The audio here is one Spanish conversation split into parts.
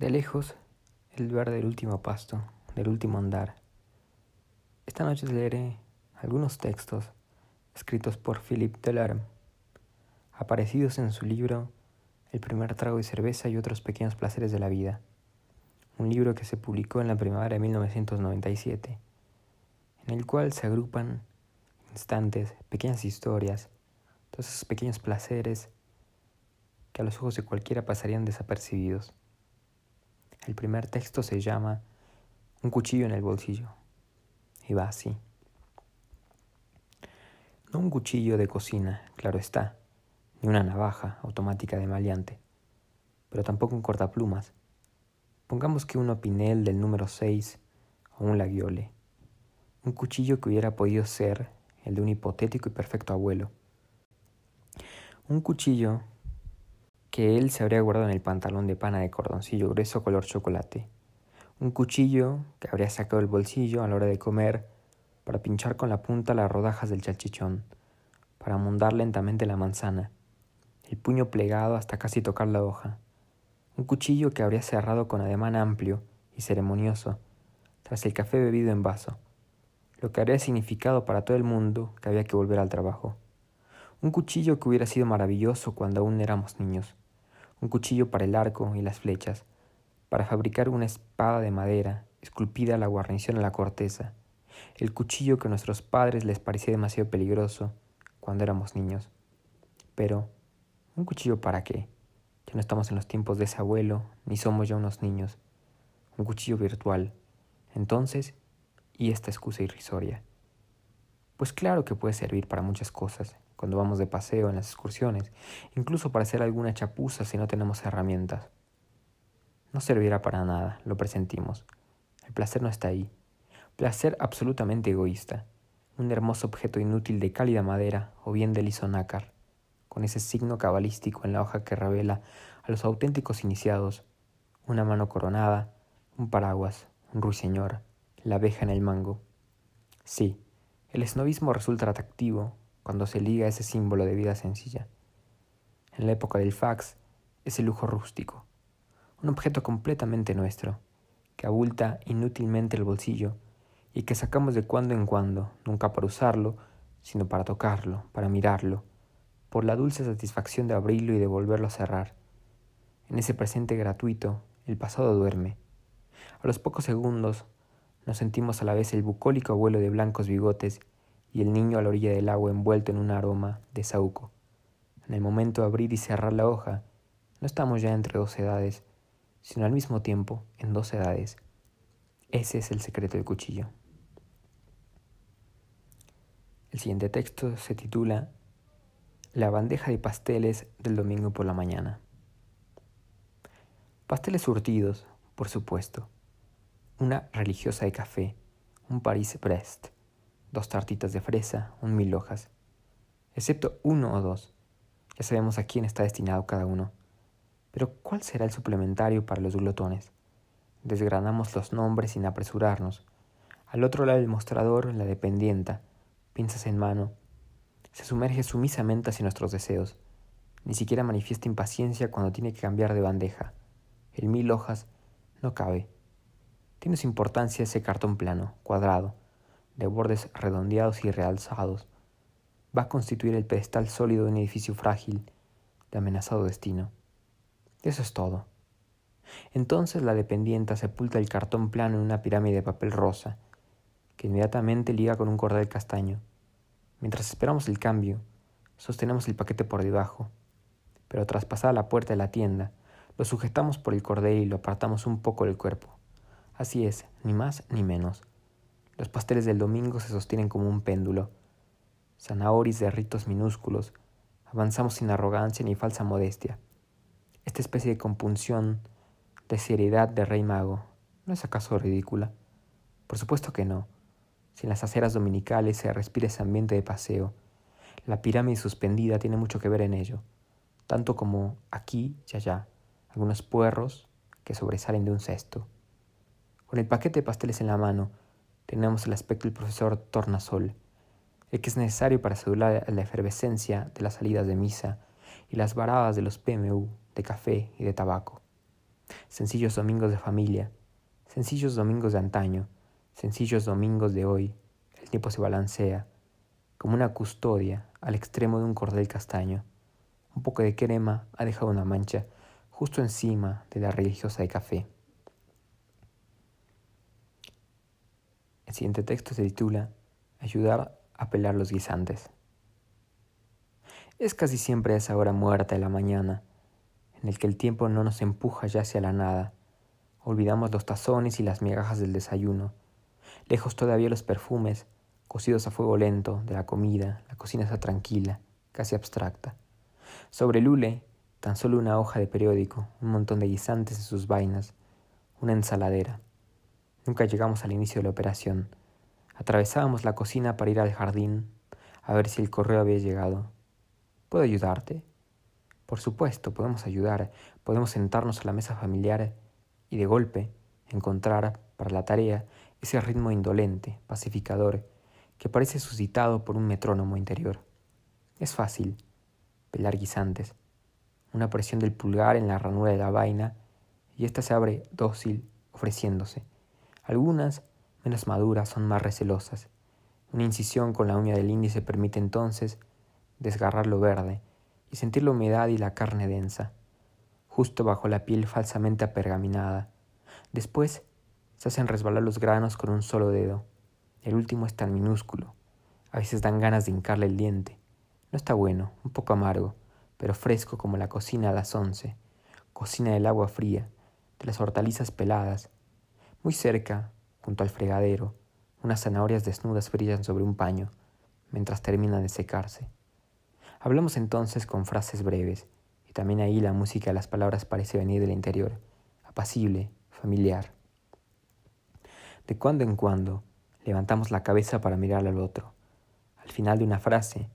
De lejos, el verde del último pasto, del último andar. Esta noche leeré algunos textos escritos por Philippe Delerme, aparecidos en su libro El primer trago de cerveza y otros pequeños placeres de la vida, un libro que se publicó en la primavera de 1997, en el cual se agrupan instantes, pequeñas historias, todos esos pequeños placeres que a los ojos de cualquiera pasarían desapercibidos. El primer texto se llama Un cuchillo en el bolsillo y va así. No un cuchillo de cocina, claro está, ni una navaja automática de maleante, pero tampoco un cortaplumas. Pongamos que un opinel del número 6 o un laguiole. Un cuchillo que hubiera podido ser el de un hipotético y perfecto abuelo. Un cuchillo que él se habría guardado en el pantalón de pana de cordoncillo grueso color chocolate. Un cuchillo que habría sacado del bolsillo a la hora de comer para pinchar con la punta las rodajas del chalchichón, para mondar lentamente la manzana, el puño plegado hasta casi tocar la hoja. Un cuchillo que habría cerrado con ademán amplio y ceremonioso, tras el café bebido en vaso, lo que habría significado para todo el mundo que había que volver al trabajo. Un cuchillo que hubiera sido maravilloso cuando aún éramos niños, un cuchillo para el arco y las flechas, para fabricar una espada de madera, esculpida la guarnición a la corteza, el cuchillo que a nuestros padres les parecía demasiado peligroso cuando éramos niños. Pero, ¿un cuchillo para qué? Ya no estamos en los tiempos de ese abuelo, ni somos ya unos niños. Un cuchillo virtual. Entonces, ¿y esta excusa irrisoria? Pues claro que puede servir para muchas cosas, cuando vamos de paseo en las excursiones, incluso para hacer alguna chapuza si no tenemos herramientas. No servirá para nada, lo presentimos. El placer no está ahí. Placer absolutamente egoísta. Un hermoso objeto inútil de cálida madera o bien de liso nácar, con ese signo cabalístico en la hoja que revela a los auténticos iniciados una mano coronada, un paraguas, un ruiseñor, la abeja en el mango. Sí, el esnovismo resulta atractivo cuando se liga ese símbolo de vida sencilla. En la época del fax, ese lujo rústico, un objeto completamente nuestro, que abulta inútilmente el bolsillo y que sacamos de cuando en cuando, nunca para usarlo, sino para tocarlo, para mirarlo, por la dulce satisfacción de abrirlo y de volverlo a cerrar. En ese presente gratuito, el pasado duerme. A los pocos segundos, nos sentimos a la vez el bucólico abuelo de blancos bigotes y el niño a la orilla del agua envuelto en un aroma de saúco. En el momento de abrir y cerrar la hoja, no estamos ya entre dos edades, sino al mismo tiempo en dos edades. Ese es el secreto del cuchillo. El siguiente texto se titula La bandeja de pasteles del domingo por la mañana. Pasteles surtidos, por supuesto. Una religiosa de café, un Paris-Brest dos tartitas de fresa, un mil hojas, excepto uno o dos. Ya sabemos a quién está destinado cada uno. Pero ¿cuál será el suplementario para los glotones? Desgranamos los nombres sin apresurarnos. Al otro lado del mostrador, la dependienta, pinzas en mano, se sumerge sumisamente hacia nuestros deseos. Ni siquiera manifiesta impaciencia cuando tiene que cambiar de bandeja. El mil hojas no cabe. Tiene su importancia ese cartón plano, cuadrado, de bordes redondeados y realzados, va a constituir el pedestal sólido de un edificio frágil, de amenazado destino. Eso es todo. Entonces la dependienta sepulta el cartón plano en una pirámide de papel rosa, que inmediatamente liga con un cordel castaño. Mientras esperamos el cambio, sostenemos el paquete por debajo, pero tras pasar la puerta de la tienda, lo sujetamos por el cordel y lo apartamos un poco del cuerpo. Así es, ni más ni menos. Los pasteles del domingo se sostienen como un péndulo. Zanahoris de ritos minúsculos. Avanzamos sin arrogancia ni falsa modestia. Esta especie de compunción, de seriedad de rey mago, ¿no es acaso ridícula? Por supuesto que no. Si en las aceras dominicales se respira ese ambiente de paseo, la pirámide suspendida tiene mucho que ver en ello, tanto como aquí y allá, algunos puerros que sobresalen de un cesto. Con el paquete de pasteles en la mano, tenemos el aspecto del profesor Tornasol, el que es necesario para asegurar la efervescencia de las salidas de misa y las varadas de los PMU, de café y de tabaco. Sencillos domingos de familia, sencillos domingos de antaño, sencillos domingos de hoy, el tiempo se balancea, como una custodia al extremo de un cordel castaño. Un poco de crema ha dejado una mancha justo encima de la religiosa de café. El siguiente texto se titula Ayudar a pelar los guisantes. Es casi siempre esa hora muerta de la mañana, en el que el tiempo no nos empuja ya hacia la nada. Olvidamos los tazones y las migajas del desayuno. Lejos todavía los perfumes, cocidos a fuego lento, de la comida, la cocina está tranquila, casi abstracta. Sobre el hule, tan solo una hoja de periódico, un montón de guisantes en sus vainas, una ensaladera. Nunca llegamos al inicio de la operación. Atravesábamos la cocina para ir al jardín a ver si el correo había llegado. ¿Puedo ayudarte? Por supuesto, podemos ayudar. Podemos sentarnos a la mesa familiar y de golpe encontrar para la tarea ese ritmo indolente, pacificador, que parece suscitado por un metrónomo interior. Es fácil pelar guisantes. Una presión del pulgar en la ranura de la vaina y ésta se abre dócil, ofreciéndose. Algunas menos maduras son más recelosas. Una incisión con la uña del índice permite entonces desgarrar lo verde y sentir la humedad y la carne densa, justo bajo la piel falsamente apergaminada. Después se hacen resbalar los granos con un solo dedo. El último es tan minúsculo. A veces dan ganas de hincarle el diente. No está bueno, un poco amargo, pero fresco como la cocina a las once. Cocina del agua fría, de las hortalizas peladas. Muy cerca, junto al fregadero, unas zanahorias desnudas brillan sobre un paño, mientras terminan de secarse. Hablamos entonces con frases breves, y también ahí la música de las palabras parece venir del interior, apacible, familiar. De cuando en cuando levantamos la cabeza para mirar al otro, al final de una frase,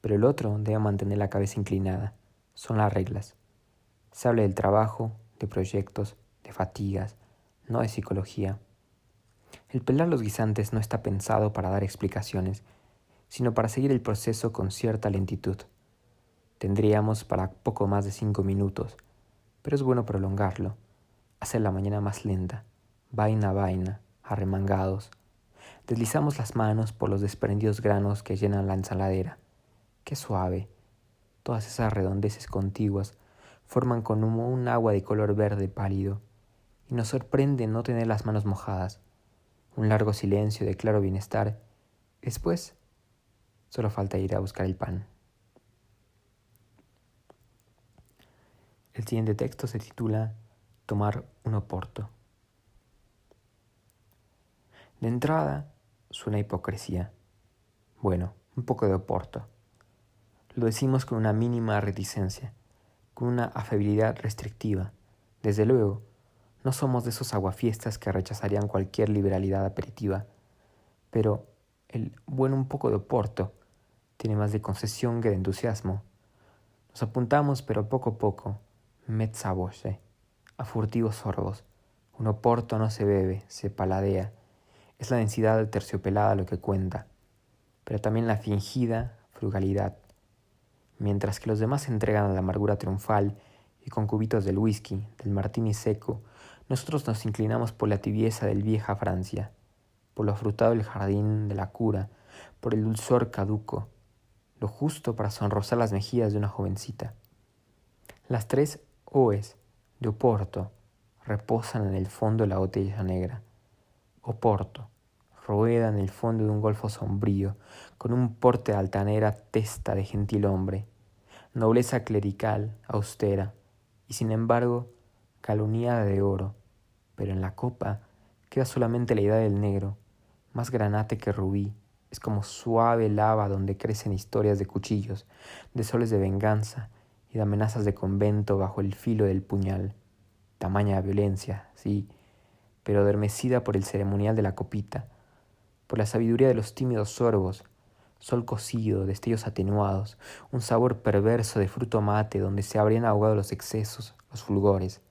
pero el otro debe mantener la cabeza inclinada. Son las reglas. Se habla del trabajo, de proyectos, de fatigas, no de psicología. El pelar los guisantes no está pensado para dar explicaciones, sino para seguir el proceso con cierta lentitud. Tendríamos para poco más de cinco minutos, pero es bueno prolongarlo, hacer la mañana más lenta, vaina a vaina, arremangados. Deslizamos las manos por los desprendidos granos que llenan la ensaladera. Qué suave. Todas esas redondeces contiguas forman con humo un agua de color verde pálido, nos sorprende no tener las manos mojadas un largo silencio de claro bienestar. Después, solo falta ir a buscar el pan. El siguiente texto se titula Tomar un oporto. De entrada, suena hipocresía. Bueno, un poco de oporto. Lo decimos con una mínima reticencia, con una afabilidad restrictiva. Desde luego, no somos de esos aguafiestas que rechazarían cualquier liberalidad aperitiva, pero el bueno un poco de oporto tiene más de concesión que de entusiasmo. Nos apuntamos, pero poco a poco, mezza voce, a furtivos sorbos. Un oporto no se bebe, se paladea. Es la densidad terciopelada lo que cuenta, pero también la fingida frugalidad. Mientras que los demás se entregan a la amargura triunfal y con cubitos del whisky, del martini seco, nosotros nos inclinamos por la tibieza del vieja Francia, por lo afrutado del jardín de la cura, por el dulzor caduco, lo justo para sonrosar las mejillas de una jovencita. Las tres Oes de Oporto reposan en el fondo de la botella negra. Oporto rueda en el fondo de un golfo sombrío, con un porte de altanera testa de gentil hombre, nobleza clerical, austera, y sin embargo caluniada de oro, pero en la copa queda solamente la idea del negro, más granate que rubí, es como suave lava donde crecen historias de cuchillos, de soles de venganza y de amenazas de convento bajo el filo del puñal. Tamaña violencia, sí, pero adormecida por el ceremonial de la copita, por la sabiduría de los tímidos sorbos, sol cocido, destellos atenuados, un sabor perverso de fruto mate donde se habrían ahogado los excesos, los fulgores.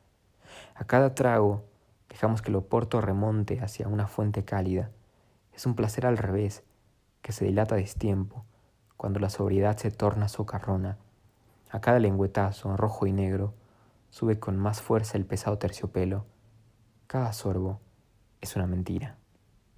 A cada trago dejamos que el oporto remonte hacia una fuente cálida. Es un placer al revés, que se dilata a destiempo, cuando la sobriedad se torna socarrona. A cada lengüetazo, rojo y negro, sube con más fuerza el pesado terciopelo. Cada sorbo es una mentira.